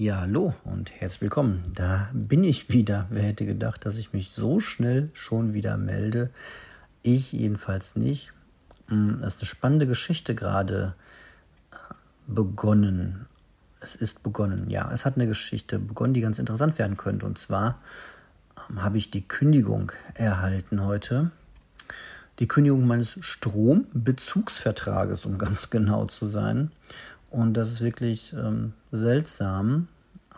Ja, hallo und herzlich willkommen. Da bin ich wieder. Wer hätte gedacht, dass ich mich so schnell schon wieder melde? Ich jedenfalls nicht. Hm, es ist eine spannende Geschichte gerade äh, begonnen. Es ist begonnen, ja. Es hat eine Geschichte begonnen, die ganz interessant werden könnte. Und zwar ähm, habe ich die Kündigung erhalten heute. Die Kündigung meines Strombezugsvertrages, um ganz genau zu sein. Und das ist wirklich ähm, seltsam,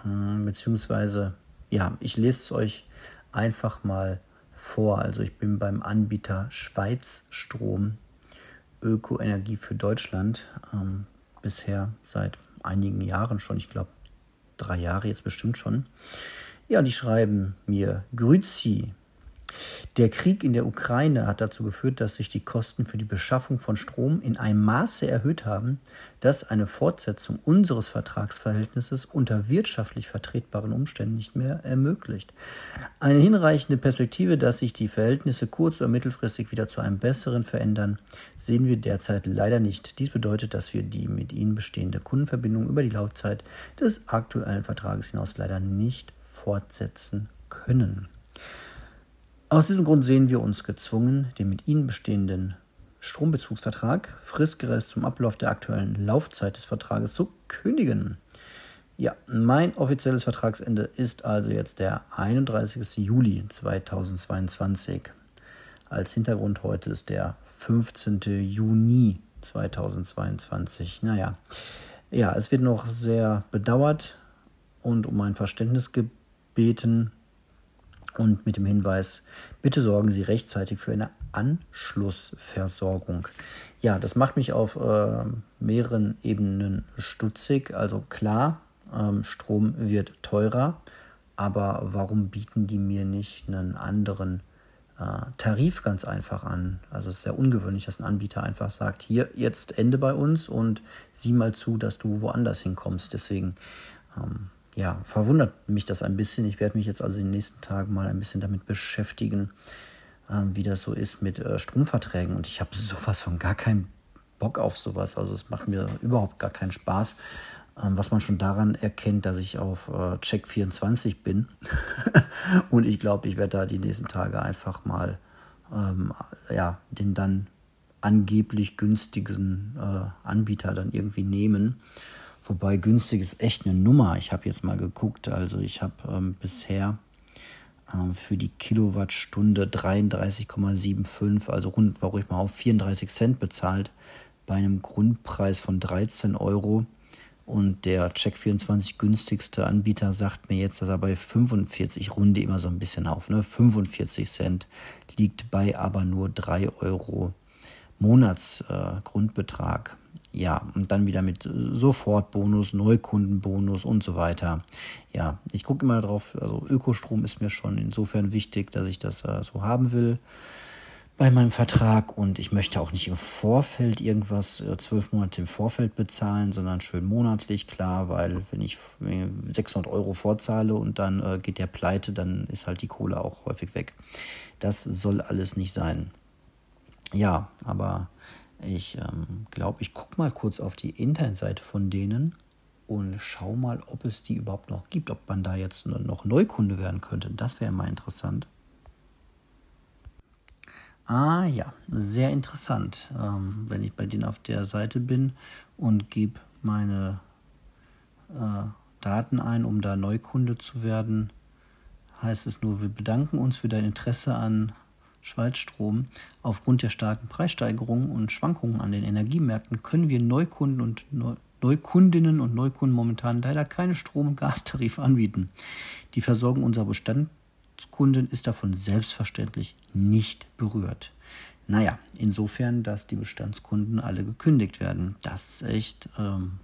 ähm, beziehungsweise, ja, ich lese es euch einfach mal vor. Also ich bin beim Anbieter Schweiz Strom Ökoenergie für Deutschland ähm, bisher seit einigen Jahren schon, ich glaube drei Jahre jetzt bestimmt schon. Ja, die schreiben mir Grüzi, der Krieg in der Ukraine hat dazu geführt, dass sich die Kosten für die Beschaffung von Strom in einem Maße erhöht haben, dass eine Fortsetzung unseres Vertragsverhältnisses unter wirtschaftlich vertretbaren Umständen nicht mehr ermöglicht. Eine hinreichende Perspektive, dass sich die Verhältnisse kurz- oder mittelfristig wieder zu einem besseren verändern, sehen wir derzeit leider nicht. Dies bedeutet, dass wir die mit ihnen bestehende Kundenverbindung über die Laufzeit des aktuellen Vertrages hinaus leider nicht fortsetzen können. Aus diesem Grund sehen wir uns gezwungen, den mit Ihnen bestehenden Strombezugsvertrag fristgerecht zum Ablauf der aktuellen Laufzeit des Vertrages zu kündigen. Ja, mein offizielles Vertragsende ist also jetzt der 31. Juli 2022. Als Hintergrund heute ist der 15. Juni 2022. Naja, ja, es wird noch sehr bedauert und um ein Verständnis gebeten, und mit dem Hinweis, bitte sorgen Sie rechtzeitig für eine Anschlussversorgung. Ja, das macht mich auf äh, mehreren Ebenen stutzig. Also klar, ähm, Strom wird teurer, aber warum bieten die mir nicht einen anderen äh, Tarif ganz einfach an? Also es ist sehr ungewöhnlich, dass ein Anbieter einfach sagt, hier jetzt Ende bei uns und sieh mal zu, dass du woanders hinkommst. Deswegen ähm, ja, verwundert mich das ein bisschen. Ich werde mich jetzt also in den nächsten Tagen mal ein bisschen damit beschäftigen, äh, wie das so ist mit äh, Stromverträgen. Und ich habe sowas von gar keinen Bock auf sowas. Also es macht mir überhaupt gar keinen Spaß. Ähm, was man schon daran erkennt, dass ich auf äh, Check 24 bin. Und ich glaube, ich werde da die nächsten Tage einfach mal ähm, ja, den dann angeblich günstigen äh, Anbieter dann irgendwie nehmen Wobei günstig ist echt eine Nummer. Ich habe jetzt mal geguckt, also ich habe ähm, bisher ähm, für die Kilowattstunde 33,75, also rund, warum ich mal auf 34 Cent bezahlt, bei einem Grundpreis von 13 Euro. Und der Check24 günstigste Anbieter sagt mir jetzt, dass er bei 45, ich runde immer so ein bisschen auf, ne, 45 Cent liegt bei aber nur 3 Euro Monatsgrundbetrag. Äh, ja, und dann wieder mit Sofortbonus, Neukundenbonus und so weiter. Ja, ich gucke immer drauf, also Ökostrom ist mir schon insofern wichtig, dass ich das äh, so haben will bei meinem Vertrag und ich möchte auch nicht im Vorfeld irgendwas äh, zwölf Monate im Vorfeld bezahlen, sondern schön monatlich, klar, weil wenn ich 600 Euro vorzahle und dann äh, geht der pleite, dann ist halt die Kohle auch häufig weg. Das soll alles nicht sein. Ja, aber ich ähm, glaube, ich gucke mal kurz auf die Internetseite von denen und schau mal, ob es die überhaupt noch gibt, ob man da jetzt noch Neukunde werden könnte. Das wäre mal interessant. Ah ja, sehr interessant. Ähm, wenn ich bei denen auf der Seite bin und gebe meine äh, Daten ein, um da Neukunde zu werden, heißt es nur, wir bedanken uns für dein Interesse an Schweizstrom. Aufgrund der starken Preissteigerungen und Schwankungen an den Energiemärkten können wir Neukunden und Neukundinnen und Neukunden momentan leider keine Strom- und Gastarife anbieten. Die Versorgung unserer Bestandskunden ist davon selbstverständlich nicht berührt. Naja, insofern, dass die Bestandskunden alle gekündigt werden. Das ist echt ähm,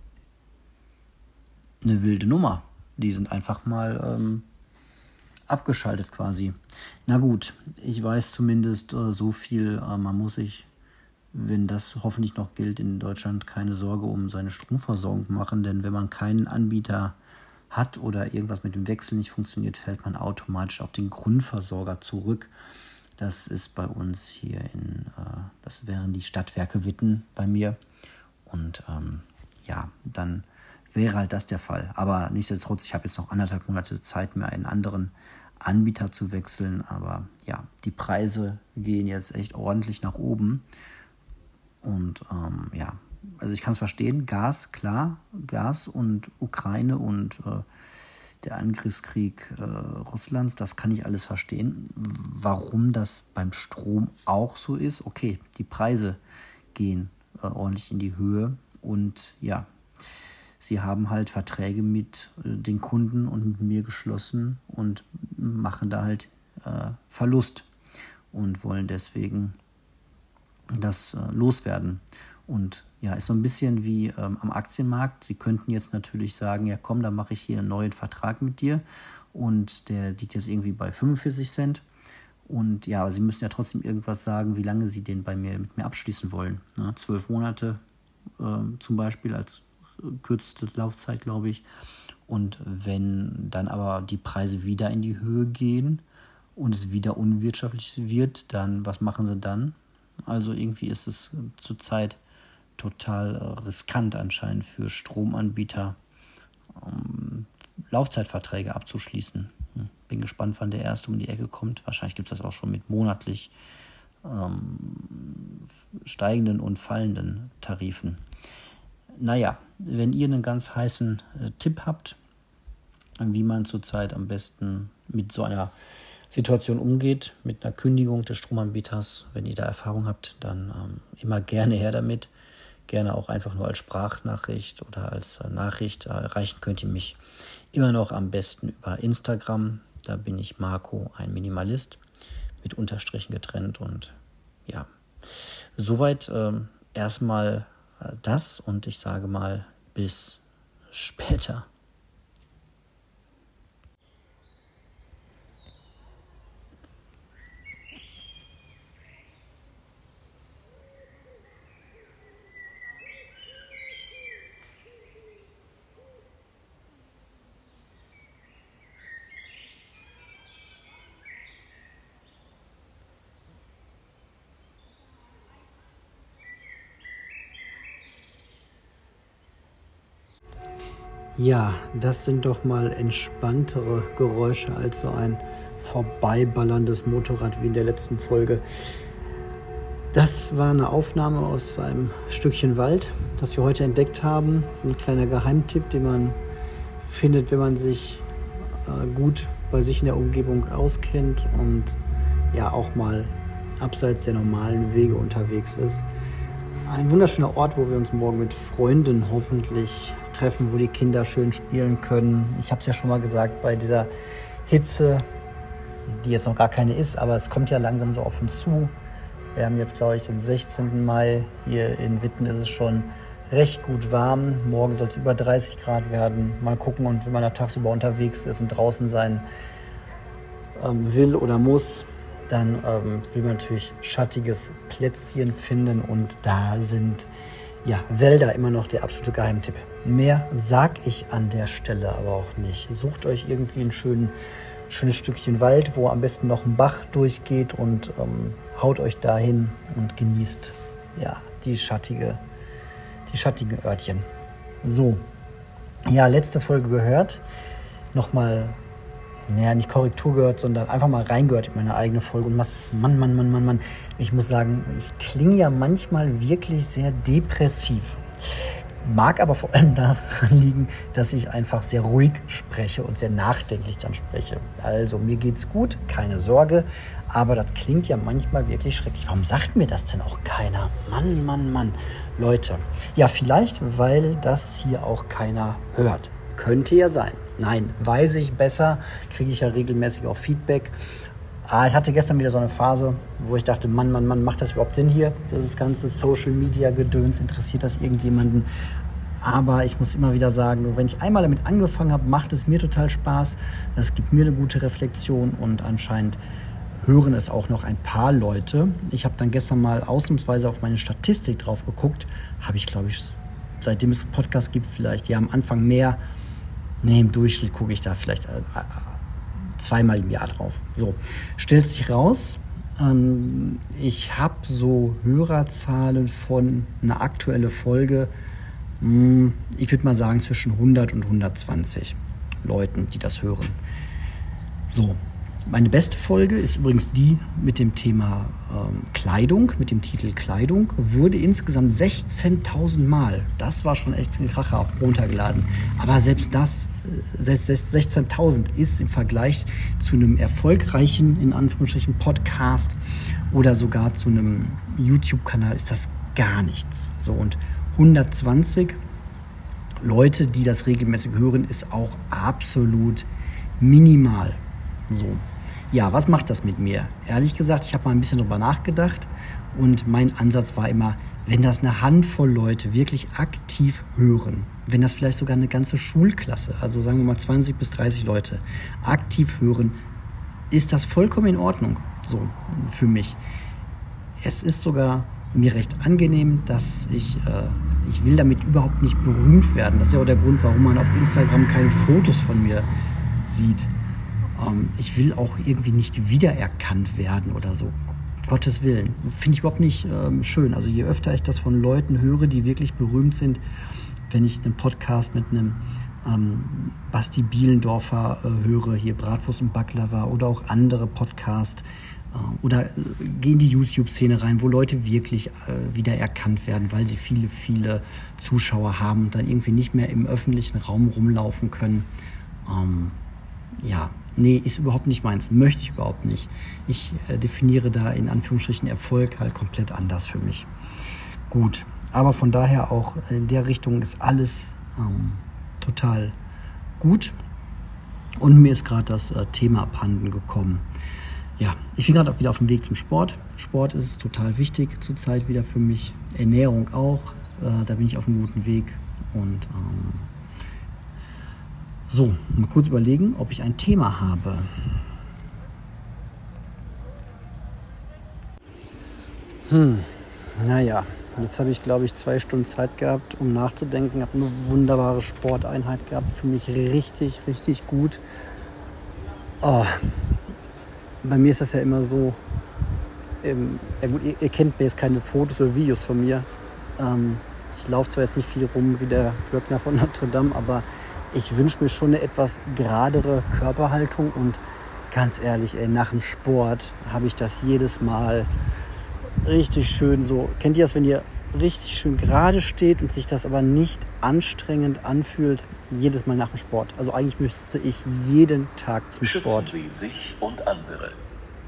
eine wilde Nummer. Die sind einfach mal ähm, abgeschaltet quasi. Na gut, ich weiß zumindest äh, so viel, äh, man muss sich, wenn das hoffentlich noch gilt, in Deutschland keine Sorge um seine Stromversorgung machen, denn wenn man keinen Anbieter hat oder irgendwas mit dem Wechsel nicht funktioniert, fällt man automatisch auf den Grundversorger zurück. Das ist bei uns hier in, äh, das wären die Stadtwerke Witten bei mir. Und ähm, ja, dann wäre halt das der Fall. Aber nichtsdestotrotz, ich habe jetzt noch anderthalb Monate Zeit, mir einen anderen Anbieter zu wechseln. Aber ja, die Preise gehen jetzt echt ordentlich nach oben. Und ähm, ja, also ich kann es verstehen, Gas, klar, Gas und Ukraine und äh, der Angriffskrieg äh, Russlands, das kann ich alles verstehen. Warum das beim Strom auch so ist, okay, die Preise gehen äh, ordentlich in die Höhe und ja, sie haben halt Verträge mit äh, den Kunden und mit mir geschlossen und machen da halt äh, Verlust und wollen deswegen das äh, loswerden. Und ja, ist so ein bisschen wie ähm, am Aktienmarkt. Sie könnten jetzt natürlich sagen, ja komm, dann mache ich hier einen neuen Vertrag mit dir und der liegt jetzt irgendwie bei 45 Cent. Und ja, aber Sie müssen ja trotzdem irgendwas sagen, wie lange Sie den bei mir mit mir abschließen wollen. Ne? Zwölf Monate äh, zum Beispiel als kürzeste Laufzeit, glaube ich. Und wenn dann aber die Preise wieder in die Höhe gehen und es wieder unwirtschaftlich wird, dann was machen sie dann? Also irgendwie ist es zurzeit total äh, riskant anscheinend für Stromanbieter, um Laufzeitverträge abzuschließen. Hm, bin gespannt, wann der erste um die Ecke kommt. Wahrscheinlich gibt es das auch schon mit monatlich ähm, steigenden und fallenden Tarifen. Naja, wenn ihr einen ganz heißen äh, Tipp habt, wie man zurzeit am besten mit so einer Situation umgeht, mit einer Kündigung des Stromanbieters, wenn ihr da Erfahrung habt, dann ähm, immer gerne her damit gerne auch einfach nur als Sprachnachricht oder als äh, Nachricht erreichen könnt ihr mich immer noch am besten über Instagram. Da bin ich Marco, ein Minimalist, mit Unterstrichen getrennt. Und ja, soweit ähm, erstmal äh, das und ich sage mal bis später. Ja, das sind doch mal entspanntere Geräusche als so ein vorbeiballerndes Motorrad wie in der letzten Folge. Das war eine Aufnahme aus einem Stückchen Wald, das wir heute entdeckt haben. Das ist ein kleiner Geheimtipp, den man findet, wenn man sich äh, gut bei sich in der Umgebung auskennt und ja auch mal abseits der normalen Wege unterwegs ist. Ein wunderschöner Ort, wo wir uns morgen mit Freunden hoffentlich treffen, wo die Kinder schön spielen können. Ich habe es ja schon mal gesagt, bei dieser Hitze, die jetzt noch gar keine ist, aber es kommt ja langsam so auf uns zu. Wir haben jetzt, glaube ich, den 16. Mai. Hier in Witten ist es schon recht gut warm. Morgen soll es über 30 Grad werden. Mal gucken und wenn man da tagsüber unterwegs ist und draußen sein ähm, will oder muss, dann ähm, will man natürlich schattiges Plätzchen finden und da sind ja, Wälder immer noch der absolute Geheimtipp. Mehr sag ich an der Stelle aber auch nicht. Sucht euch irgendwie ein schön, schönes Stückchen Wald, wo am besten noch ein Bach durchgeht und ähm, haut euch dahin und genießt ja, die, schattige, die schattigen Örtchen. So, ja, letzte Folge gehört. Nochmal naja, nicht Korrektur gehört, sondern einfach mal reingehört in meine eigene Folge. Und was, Mann, Mann, Mann, Mann, Mann. Ich muss sagen, ich klinge ja manchmal wirklich sehr depressiv. Mag aber vor allem daran liegen, dass ich einfach sehr ruhig spreche und sehr nachdenklich dann spreche. Also mir geht's gut, keine Sorge, aber das klingt ja manchmal wirklich schrecklich. Warum sagt mir das denn auch keiner? Mann, Mann, Mann. Leute, ja, vielleicht, weil das hier auch keiner hört. Könnte ja sein. Nein, weiß ich besser, kriege ich ja regelmäßig auch Feedback. Ah, ich hatte gestern wieder so eine Phase, wo ich dachte, Mann, Mann, Mann, macht das überhaupt Sinn hier? Das ganze Social Media Gedöns, interessiert das irgendjemanden? Aber ich muss immer wieder sagen, wenn ich einmal damit angefangen habe, macht es mir total Spaß. Es gibt mir eine gute Reflexion und anscheinend hören es auch noch ein paar Leute. Ich habe dann gestern mal ausnahmsweise auf meine Statistik drauf geguckt. Habe ich, glaube ich, seitdem es einen Podcast gibt, vielleicht ja am Anfang mehr Nee, im Durchschnitt gucke ich da vielleicht äh, äh, zweimal im Jahr drauf. So, stellt sich raus, ähm, ich habe so Hörerzahlen von einer aktuellen Folge hm, ich würde mal sagen zwischen 100 und 120 Leuten, die das hören. So, meine beste Folge ist übrigens die mit dem Thema ähm, Kleidung, mit dem Titel Kleidung, wurde insgesamt 16.000 Mal, das war schon echt ein Kracher, runtergeladen. Aber selbst das, äh, 16.000 ist im Vergleich zu einem erfolgreichen, in Anführungsstrichen, Podcast oder sogar zu einem YouTube-Kanal, ist das gar nichts. So und 120 Leute, die das regelmäßig hören, ist auch absolut minimal. So. Ja, was macht das mit mir? Ehrlich gesagt, ich habe mal ein bisschen drüber nachgedacht und mein Ansatz war immer, wenn das eine Handvoll Leute wirklich aktiv hören, wenn das vielleicht sogar eine ganze Schulklasse, also sagen wir mal 20 bis 30 Leute, aktiv hören, ist das vollkommen in Ordnung, so für mich. Es ist sogar mir recht angenehm, dass ich, äh, ich will damit überhaupt nicht berühmt werden. Das ist ja auch der Grund, warum man auf Instagram keine Fotos von mir sieht. Ähm, ich will auch irgendwie nicht wiedererkannt werden oder so. Gottes Willen. Finde ich überhaupt nicht ähm, schön. Also je öfter ich das von Leuten höre, die wirklich berühmt sind, wenn ich einen Podcast mit einem ähm, Basti Bielendorfer äh, höre, hier Bratwurst und Baklava oder auch andere Podcasts äh, oder äh, gehe in die YouTube-Szene rein, wo Leute wirklich äh, wiedererkannt werden, weil sie viele, viele Zuschauer haben und dann irgendwie nicht mehr im öffentlichen Raum rumlaufen können. Ähm, ja, nee, ist überhaupt nicht meins, möchte ich überhaupt nicht. Ich äh, definiere da in Anführungsstrichen Erfolg halt komplett anders für mich. Gut, aber von daher auch in der Richtung ist alles ähm, total gut. Und mir ist gerade das äh, Thema abhanden gekommen. Ja, ich bin gerade auch wieder auf dem Weg zum Sport. Sport ist total wichtig zurzeit wieder für mich. Ernährung auch. Äh, da bin ich auf einem guten Weg. Und ähm, so, mal kurz überlegen, ob ich ein Thema habe. Hm, naja, jetzt habe ich, glaube ich, zwei Stunden Zeit gehabt, um nachzudenken. Habe eine wunderbare Sporteinheit gehabt, für mich richtig, richtig gut. Oh, bei mir ist das ja immer so, ähm, ja gut, ihr, ihr, kennt mir jetzt keine Fotos oder Videos von mir. Ähm, ich laufe zwar jetzt nicht viel rum wie der Glöckner von Notre Dame, aber ich wünsche mir schon eine etwas geradere Körperhaltung und ganz ehrlich, ey, nach dem Sport habe ich das jedes Mal richtig schön so. Kennt ihr das, wenn ihr richtig schön gerade steht und sich das aber nicht anstrengend anfühlt? Jedes Mal nach dem Sport. Also eigentlich müsste ich jeden Tag zum Schützen Sport. Sie sich und andere.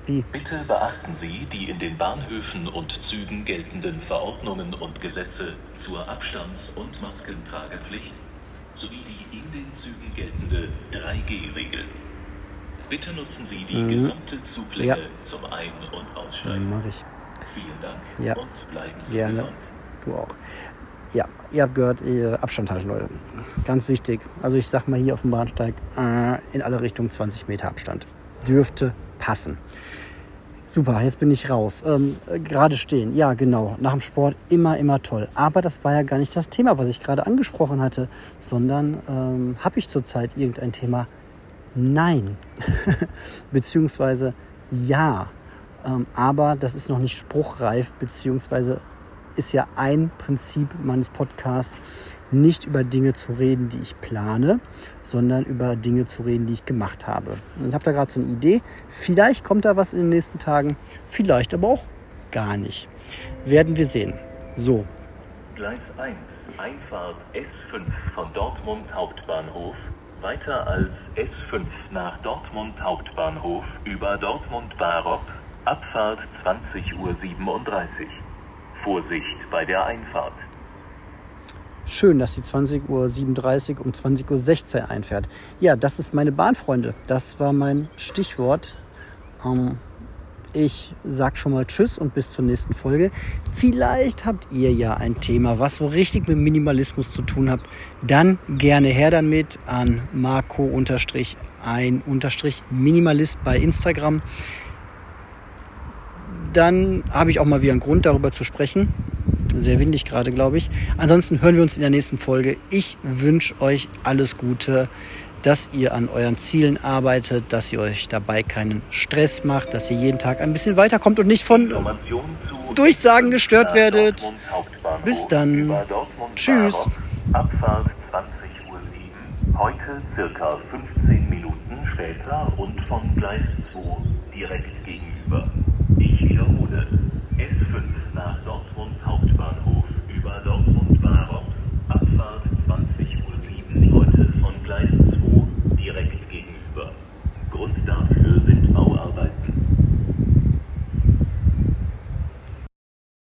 Wie? Bitte beachten Sie die in den Bahnhöfen und Zügen geltenden Verordnungen und Gesetze zur Abstands- und Maskentragepflicht sowie die in den Zügen geltende 3G-Regel. Bitte nutzen Sie die Mhm. gesamte Zuglänge Ja. zum Ein- und Aussteigen. Mache ich. Vielen Dank Ja. und bleiben Sie Gerne. gesund. Du auch. Ja, ihr habt gehört, ihr Abstand halten, Leute. Ganz wichtig. Also ich sag mal hier auf dem Bahnsteig, äh, in alle Richtungen 20 Meter Abstand. Dürfte passen. Super, jetzt bin ich raus. Ähm, äh, gerade stehen, ja genau. Nach dem Sport immer, immer toll. Aber das war ja gar nicht das Thema, was ich gerade angesprochen hatte, sondern ähm, habe ich zurzeit irgendein Thema? Nein. beziehungsweise ja. Ähm, aber das ist noch nicht spruchreif, beziehungsweise ist ja ein Prinzip meines Podcasts, nicht über Dinge zu reden, die ich plane, sondern über Dinge zu reden, die ich gemacht habe. Und Ich habe da gerade so eine Idee. Vielleicht kommt da was in den nächsten Tagen, vielleicht aber auch gar nicht. Werden wir sehen. So, Gleis 1, Einfahrt S5 von Dortmund Hauptbahnhof, weiter als S5 nach Dortmund Hauptbahnhof über Dortmund Barop, Abfahrt 20.37 Uhr. Vorsicht bei der Einfahrt. Schön, dass die 20.37 Uhr um 20.16 Uhr einfährt. Ja, das ist meine Bahn, Freunde. Das war mein Stichwort. Ähm, ich sag schon mal Tschüss und bis zur nächsten Folge. Vielleicht habt ihr ja ein Thema, was so richtig mit Minimalismus zu tun hat. Dann gerne her damit an Marco-ein-Minimalist bei Instagram. Dann habe ich auch mal wieder einen Grund, darüber zu sprechen sehr windig gerade, glaube ich. Ansonsten hören wir uns in der nächsten Folge. Ich wünsche euch alles Gute, dass ihr an euren Zielen arbeitet, dass ihr euch dabei keinen Stress macht, dass ihr jeden Tag ein bisschen weiterkommt und nicht von Durchsagen gestört werdet. Bis dann. Tschüss. Abfahrt 20.07 Uhr, heute circa 15 Minuten später und von Gleis 2 direkt gegenüber. Ich wiederhole, S5 nach Dortmund. Waggon und Wahrung, Abfahrt 20.07 Uhr heute von Gleis 2.